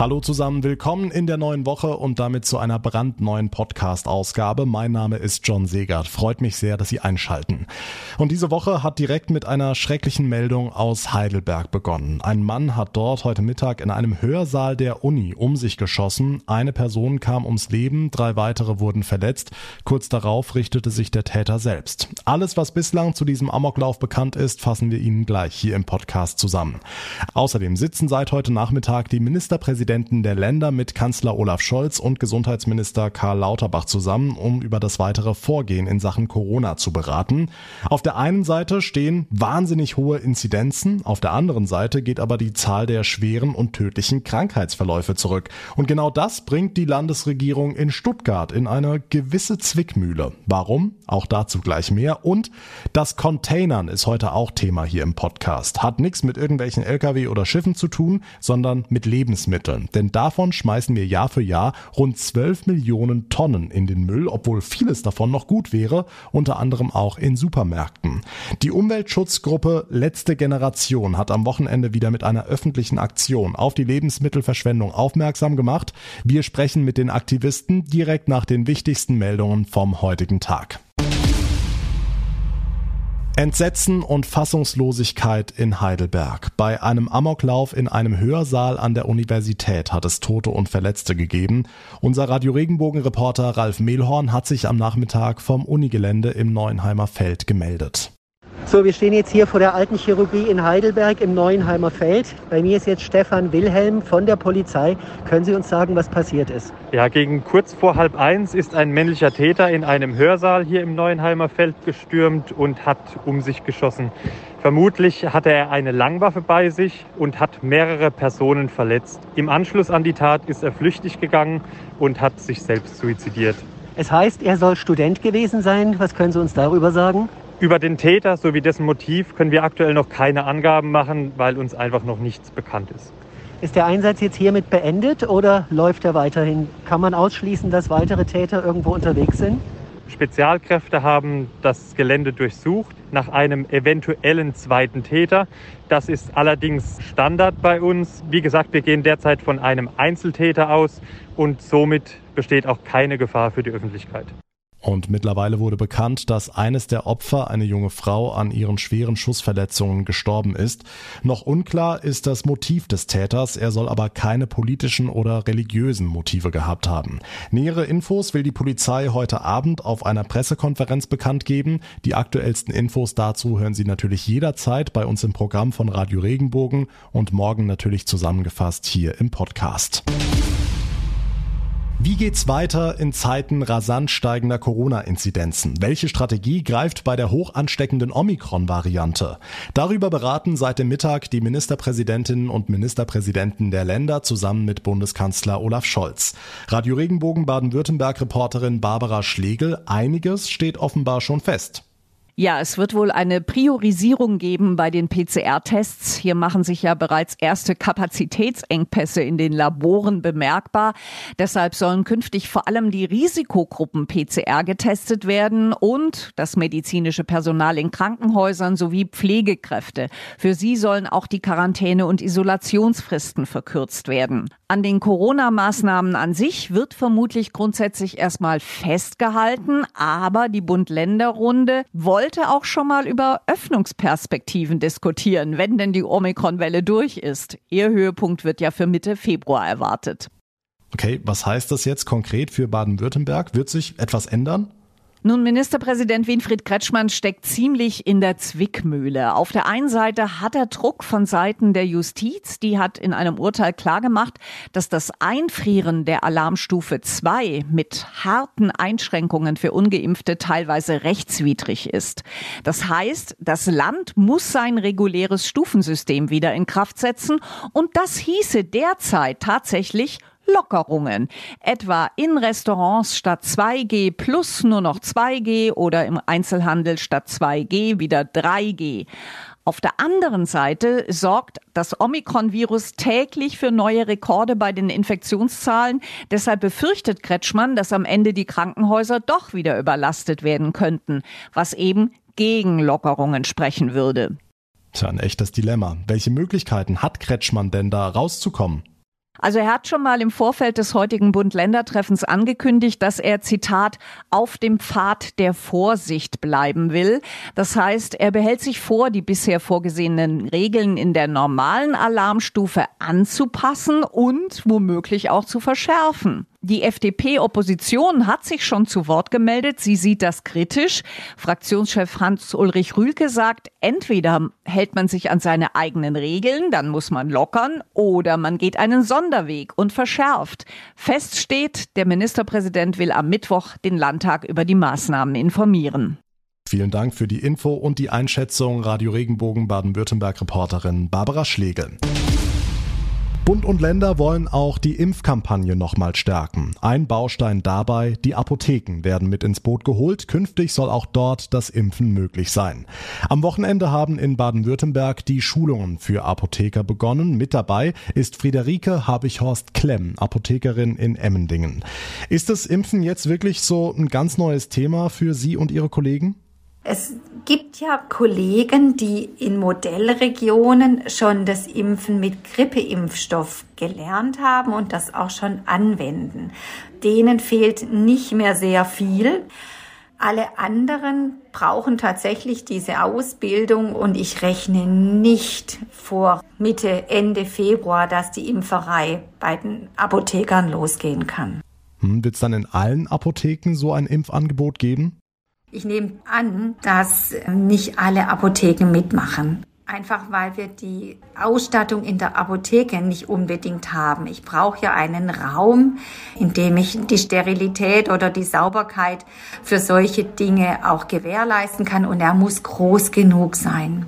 Hallo zusammen, willkommen in der neuen Woche und damit zu einer brandneuen Podcast-Ausgabe. Mein Name ist John Segert. Freut mich sehr, dass Sie einschalten. Und diese Woche hat direkt mit einer schrecklichen Meldung aus Heidelberg begonnen. Ein Mann hat dort heute Mittag in einem Hörsaal der Uni um sich geschossen. Eine Person kam ums Leben, drei weitere wurden verletzt. Kurz darauf richtete sich der Täter selbst. Alles, was bislang zu diesem Amoklauf bekannt ist, fassen wir Ihnen gleich hier im Podcast zusammen. Außerdem sitzen seit heute Nachmittag die Ministerpräsidenten Präsidenten der Länder mit Kanzler Olaf Scholz und Gesundheitsminister Karl Lauterbach zusammen, um über das weitere Vorgehen in Sachen Corona zu beraten. Auf der einen Seite stehen wahnsinnig hohe Inzidenzen, auf der anderen Seite geht aber die Zahl der schweren und tödlichen Krankheitsverläufe zurück. Und genau das bringt die Landesregierung in Stuttgart in eine gewisse Zwickmühle. Warum? Auch dazu gleich mehr. Und das Containern ist heute auch Thema hier im Podcast. Hat nichts mit irgendwelchen Lkw oder Schiffen zu tun, sondern mit Lebensmitteln. Denn davon schmeißen wir Jahr für Jahr rund 12 Millionen Tonnen in den Müll, obwohl vieles davon noch gut wäre, unter anderem auch in Supermärkten. Die Umweltschutzgruppe Letzte Generation hat am Wochenende wieder mit einer öffentlichen Aktion auf die Lebensmittelverschwendung aufmerksam gemacht. Wir sprechen mit den Aktivisten direkt nach den wichtigsten Meldungen vom heutigen Tag. Entsetzen und Fassungslosigkeit in Heidelberg. Bei einem Amoklauf in einem Hörsaal an der Universität hat es Tote und Verletzte gegeben. Unser Radio Regenbogen Reporter Ralf Mehlhorn hat sich am Nachmittag vom Unigelände im Neuenheimer Feld gemeldet. So, wir stehen jetzt hier vor der alten Chirurgie in Heidelberg im Neuenheimer Feld. Bei mir ist jetzt Stefan Wilhelm von der Polizei. Können Sie uns sagen, was passiert ist? Ja, gegen kurz vor halb eins ist ein männlicher Täter in einem Hörsaal hier im Neuenheimer Feld gestürmt und hat um sich geschossen. Vermutlich hatte er eine Langwaffe bei sich und hat mehrere Personen verletzt. Im Anschluss an die Tat ist er flüchtig gegangen und hat sich selbst suizidiert. Es heißt, er soll Student gewesen sein. Was können Sie uns darüber sagen? Über den Täter sowie dessen Motiv können wir aktuell noch keine Angaben machen, weil uns einfach noch nichts bekannt ist. Ist der Einsatz jetzt hiermit beendet oder läuft er weiterhin? Kann man ausschließen, dass weitere Täter irgendwo unterwegs sind? Spezialkräfte haben das Gelände durchsucht nach einem eventuellen zweiten Täter. Das ist allerdings Standard bei uns. Wie gesagt, wir gehen derzeit von einem Einzeltäter aus und somit besteht auch keine Gefahr für die Öffentlichkeit. Und mittlerweile wurde bekannt, dass eines der Opfer, eine junge Frau, an ihren schweren Schussverletzungen gestorben ist. Noch unklar ist das Motiv des Täters, er soll aber keine politischen oder religiösen Motive gehabt haben. Nähere Infos will die Polizei heute Abend auf einer Pressekonferenz bekannt geben. Die aktuellsten Infos dazu hören Sie natürlich jederzeit bei uns im Programm von Radio Regenbogen und morgen natürlich zusammengefasst hier im Podcast. Wie geht's weiter in Zeiten rasant steigender Corona-Inzidenzen? Welche Strategie greift bei der hoch ansteckenden Omikron-Variante? Darüber beraten seit dem Mittag die Ministerpräsidentinnen und Ministerpräsidenten der Länder zusammen mit Bundeskanzler Olaf Scholz. Radio Regenbogen Baden-Württemberg-Reporterin Barbara Schlegel, einiges steht offenbar schon fest. Ja, es wird wohl eine Priorisierung geben bei den PCR-Tests. Hier machen sich ja bereits erste Kapazitätsengpässe in den Laboren bemerkbar. Deshalb sollen künftig vor allem die Risikogruppen PCR getestet werden und das medizinische Personal in Krankenhäusern sowie Pflegekräfte. Für sie sollen auch die Quarantäne- und Isolationsfristen verkürzt werden. An den Corona-Maßnahmen an sich wird vermutlich grundsätzlich erstmal festgehalten, aber die Bund-Länder-Runde wollte auch schon mal über Öffnungsperspektiven diskutieren, wenn denn die Omikron-Welle durch ist. Ihr Höhepunkt wird ja für Mitte Februar erwartet. Okay, was heißt das jetzt konkret für Baden-Württemberg? Wird sich etwas ändern? Nun, Ministerpräsident Winfried Kretschmann steckt ziemlich in der Zwickmühle. Auf der einen Seite hat er Druck von Seiten der Justiz. Die hat in einem Urteil klargemacht, dass das Einfrieren der Alarmstufe 2 mit harten Einschränkungen für Ungeimpfte teilweise rechtswidrig ist. Das heißt, das Land muss sein reguläres Stufensystem wieder in Kraft setzen und das hieße derzeit tatsächlich Lockerungen. Etwa in Restaurants statt 2G plus nur noch 2G oder im Einzelhandel statt 2G wieder 3G. Auf der anderen Seite sorgt das Omikron-Virus täglich für neue Rekorde bei den Infektionszahlen. Deshalb befürchtet Kretschmann, dass am Ende die Krankenhäuser doch wieder überlastet werden könnten, was eben gegen Lockerungen sprechen würde. Tja, ein echtes Dilemma. Welche Möglichkeiten hat Kretschmann denn da rauszukommen? Also er hat schon mal im Vorfeld des heutigen Bund-Länder-Treffens angekündigt, dass er, Zitat, auf dem Pfad der Vorsicht bleiben will. Das heißt, er behält sich vor, die bisher vorgesehenen Regeln in der normalen Alarmstufe anzupassen und womöglich auch zu verschärfen. Die FDP-Opposition hat sich schon zu Wort gemeldet. Sie sieht das kritisch. Fraktionschef Hans-Ulrich Rühlke sagt, entweder hält man sich an seine eigenen Regeln, dann muss man lockern, oder man geht einen Sonderweg und verschärft. Fest steht, der Ministerpräsident will am Mittwoch den Landtag über die Maßnahmen informieren. Vielen Dank für die Info und die Einschätzung, Radio Regenbogen Baden-Württemberg-Reporterin Barbara Schlegel. Bund und Länder wollen auch die Impfkampagne nochmal stärken. Ein Baustein dabei, die Apotheken werden mit ins Boot geholt. Künftig soll auch dort das Impfen möglich sein. Am Wochenende haben in Baden-Württemberg die Schulungen für Apotheker begonnen. Mit dabei ist Friederike Habichhorst Klemm, Apothekerin in Emmendingen. Ist das Impfen jetzt wirklich so ein ganz neues Thema für Sie und Ihre Kollegen? Es gibt ja Kollegen, die in Modellregionen schon das Impfen mit Grippeimpfstoff gelernt haben und das auch schon anwenden. Denen fehlt nicht mehr sehr viel. Alle anderen brauchen tatsächlich diese Ausbildung und ich rechne nicht vor Mitte, Ende Februar, dass die Impferei bei den Apothekern losgehen kann. Hm, Wird es dann in allen Apotheken so ein Impfangebot geben? Ich nehme an, dass nicht alle Apotheken mitmachen. Einfach weil wir die Ausstattung in der Apotheke nicht unbedingt haben. Ich brauche ja einen Raum, in dem ich die Sterilität oder die Sauberkeit für solche Dinge auch gewährleisten kann und er muss groß genug sein.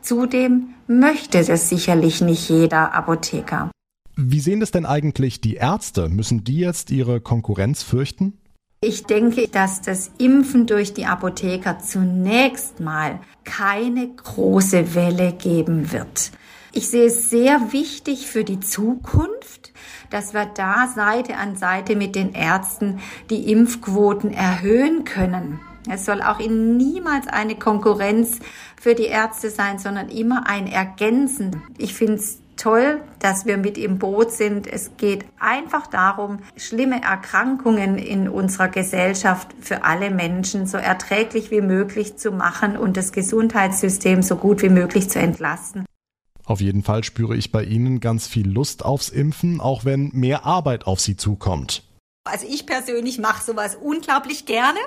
Zudem möchte das sicherlich nicht jeder Apotheker. Wie sehen das denn eigentlich die Ärzte? Müssen die jetzt ihre Konkurrenz fürchten? Ich denke, dass das Impfen durch die Apotheker zunächst mal keine große Welle geben wird. Ich sehe es sehr wichtig für die Zukunft, dass wir da Seite an Seite mit den Ärzten die Impfquoten erhöhen können. Es soll auch in niemals eine Konkurrenz für die Ärzte sein, sondern immer ein Ergänzen. Ich finde es toll, dass wir mit im Boot sind. Es geht einfach darum, schlimme Erkrankungen in unserer Gesellschaft für alle Menschen so erträglich wie möglich zu machen und das Gesundheitssystem so gut wie möglich zu entlasten. Auf jeden Fall spüre ich bei Ihnen ganz viel Lust aufs Impfen, auch wenn mehr Arbeit auf Sie zukommt. Also ich persönlich mache sowas unglaublich gerne.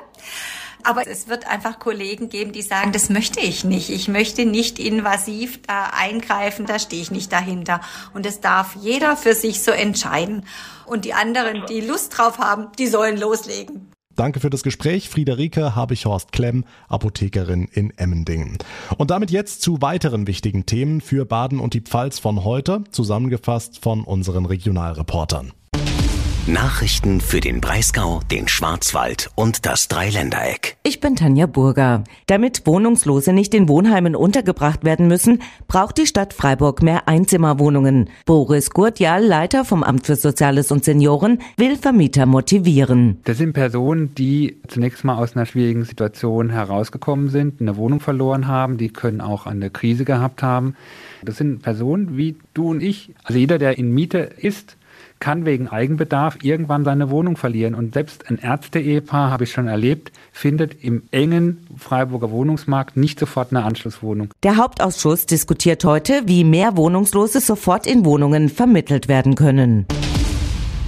Aber es wird einfach Kollegen geben, die sagen, das möchte ich nicht. Ich möchte nicht invasiv da eingreifen, da stehe ich nicht dahinter. Und das darf jeder für sich so entscheiden. Und die anderen, die Lust drauf haben, die sollen loslegen. Danke für das Gespräch, Friederike Habichhorst Klemm, Apothekerin in Emmendingen. Und damit jetzt zu weiteren wichtigen Themen für Baden und die Pfalz von heute, zusammengefasst von unseren Regionalreportern. Nachrichten für den Breisgau, den Schwarzwald und das Dreiländereck. Ich bin Tanja Burger. Damit Wohnungslose nicht in Wohnheimen untergebracht werden müssen, braucht die Stadt Freiburg mehr Einzimmerwohnungen. Boris Gurtjal, Leiter vom Amt für Soziales und Senioren, will Vermieter motivieren. Das sind Personen, die zunächst mal aus einer schwierigen Situation herausgekommen sind, eine Wohnung verloren haben, die können auch eine Krise gehabt haben. Das sind Personen wie du und ich. Also jeder, der in Miete ist, kann wegen Eigenbedarf irgendwann seine Wohnung verlieren. Und selbst ein Ärzte-Ehepaar, habe ich schon erlebt, findet im engen Freiburger Wohnungsmarkt nicht sofort eine Anschlusswohnung. Der Hauptausschuss diskutiert heute, wie mehr Wohnungslose sofort in Wohnungen vermittelt werden können.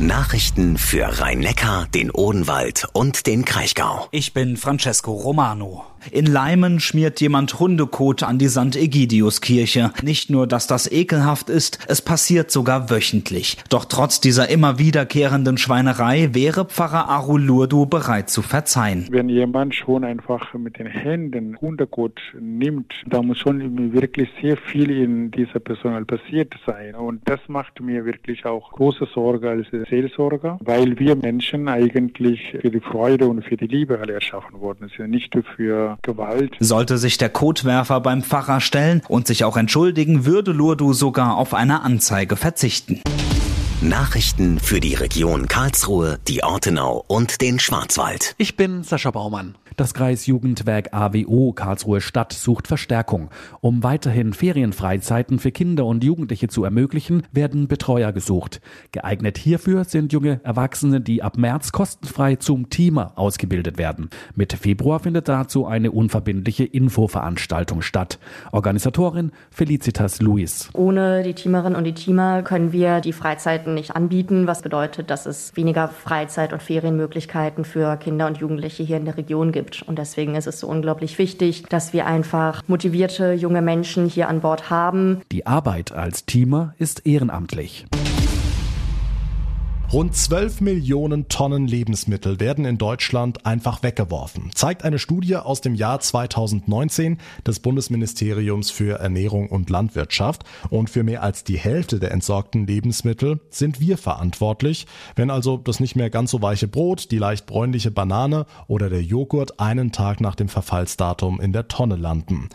Nachrichten für Rhein-Neckar, den Odenwald und den Kraichgau. Ich bin Francesco Romano. In Leimen schmiert jemand Hundekot an die St. Egidiuskirche. Nicht nur, dass das ekelhaft ist, es passiert sogar wöchentlich. Doch trotz dieser immer wiederkehrenden Schweinerei wäre Pfarrer Arulurdu bereit zu verzeihen. Wenn jemand schon einfach mit den Händen Hundekot nimmt, da muss schon wirklich sehr viel in dieser Person passiert sein. Und das macht mir wirklich auch große Sorge als Seelsorger, weil wir Menschen eigentlich für die Freude und für die Liebe alle erschaffen worden sind, nicht für Gewalt. Sollte sich der Kotwerfer beim Pfarrer stellen und sich auch entschuldigen, würde Lurdu sogar auf eine Anzeige verzichten. Nachrichten für die Region Karlsruhe, die Ortenau und den Schwarzwald. Ich bin Sascha Baumann. Das Kreisjugendwerk AWO Karlsruhe Stadt sucht Verstärkung. Um weiterhin Ferienfreizeiten für Kinder und Jugendliche zu ermöglichen, werden Betreuer gesucht. Geeignet hierfür sind junge Erwachsene, die ab März kostenfrei zum Teamer ausgebildet werden. Mitte Februar findet dazu eine unverbindliche Infoveranstaltung statt. Organisatorin Felicitas Luis. Ohne die Teamerinnen und die Teamer können wir die Freizeiten nicht anbieten, was bedeutet, dass es weniger Freizeit- und Ferienmöglichkeiten für Kinder und Jugendliche hier in der Region gibt. Und deswegen ist es so unglaublich wichtig, dass wir einfach motivierte junge Menschen hier an Bord haben. Die Arbeit als Teamer ist ehrenamtlich. Rund 12 Millionen Tonnen Lebensmittel werden in Deutschland einfach weggeworfen, zeigt eine Studie aus dem Jahr 2019 des Bundesministeriums für Ernährung und Landwirtschaft. Und für mehr als die Hälfte der entsorgten Lebensmittel sind wir verantwortlich. Wenn also das nicht mehr ganz so weiche Brot, die leicht bräunliche Banane oder der Joghurt einen Tag nach dem Verfallsdatum in der Tonne landen.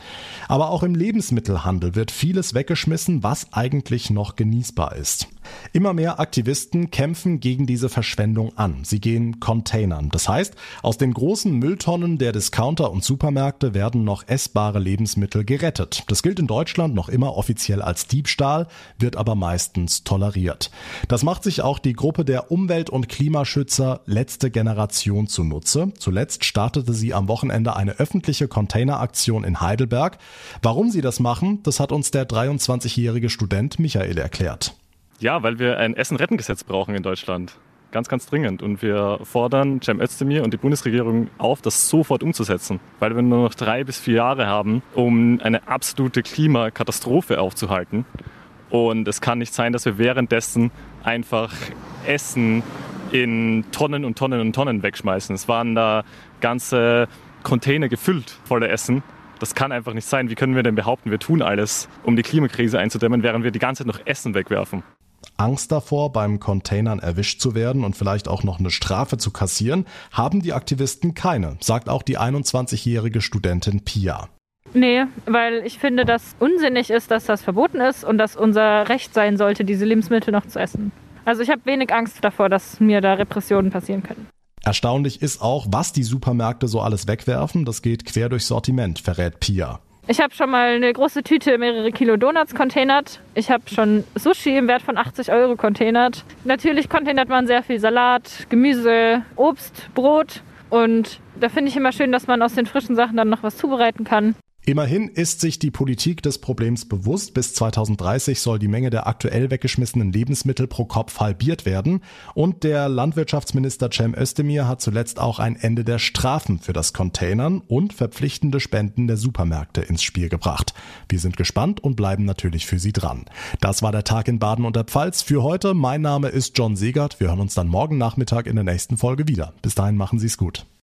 Aber auch im Lebensmittelhandel wird vieles weggeschmissen, was eigentlich noch genießbar ist. Immer mehr Aktivisten kämpfen gegen diese Verschwendung an. Sie gehen Containern. Das heißt, aus den großen Mülltonnen der Discounter und Supermärkte werden noch essbare Lebensmittel gerettet. Das gilt in Deutschland noch immer offiziell als Diebstahl, wird aber meistens toleriert. Das macht sich auch die Gruppe der Umwelt- und Klimaschützer Letzte Generation zunutze. Zuletzt startete sie am Wochenende eine öffentliche Containeraktion in Heidelberg. Warum sie das machen, das hat uns der 23-jährige Student Michael erklärt. Ja, weil wir ein Essen-Retten-Gesetz brauchen in Deutschland. Ganz, ganz dringend. Und wir fordern Cem Özdemir und die Bundesregierung auf, das sofort umzusetzen. Weil wir nur noch drei bis vier Jahre haben, um eine absolute Klimakatastrophe aufzuhalten. Und es kann nicht sein, dass wir währenddessen einfach Essen in Tonnen und Tonnen und Tonnen wegschmeißen. Es waren da ganze Container gefüllt voller Essen. Das kann einfach nicht sein. Wie können wir denn behaupten, wir tun alles, um die Klimakrise einzudämmen, während wir die ganze Zeit noch Essen wegwerfen? Angst davor, beim Containern erwischt zu werden und vielleicht auch noch eine Strafe zu kassieren, haben die Aktivisten keine, sagt auch die 21-jährige Studentin Pia. Nee, weil ich finde, dass unsinnig ist, dass das verboten ist und dass unser Recht sein sollte, diese Lebensmittel noch zu essen. Also ich habe wenig Angst davor, dass mir da Repressionen passieren können. Erstaunlich ist auch, was die Supermärkte so alles wegwerfen. Das geht quer durchs Sortiment, verrät Pia. Ich habe schon mal eine große Tüte mehrere Kilo Donuts containert. Ich habe schon Sushi im Wert von 80 Euro containert. Natürlich containert man sehr viel Salat, Gemüse, Obst, Brot. Und da finde ich immer schön, dass man aus den frischen Sachen dann noch was zubereiten kann. Immerhin ist sich die Politik des Problems bewusst. Bis 2030 soll die Menge der aktuell weggeschmissenen Lebensmittel pro Kopf halbiert werden. Und der Landwirtschaftsminister Cem Özdemir hat zuletzt auch ein Ende der Strafen für das Containern und verpflichtende Spenden der Supermärkte ins Spiel gebracht. Wir sind gespannt und bleiben natürlich für Sie dran. Das war der Tag in Baden und der Pfalz für heute. Mein Name ist John Segert. Wir hören uns dann morgen Nachmittag in der nächsten Folge wieder. Bis dahin machen Sie es gut.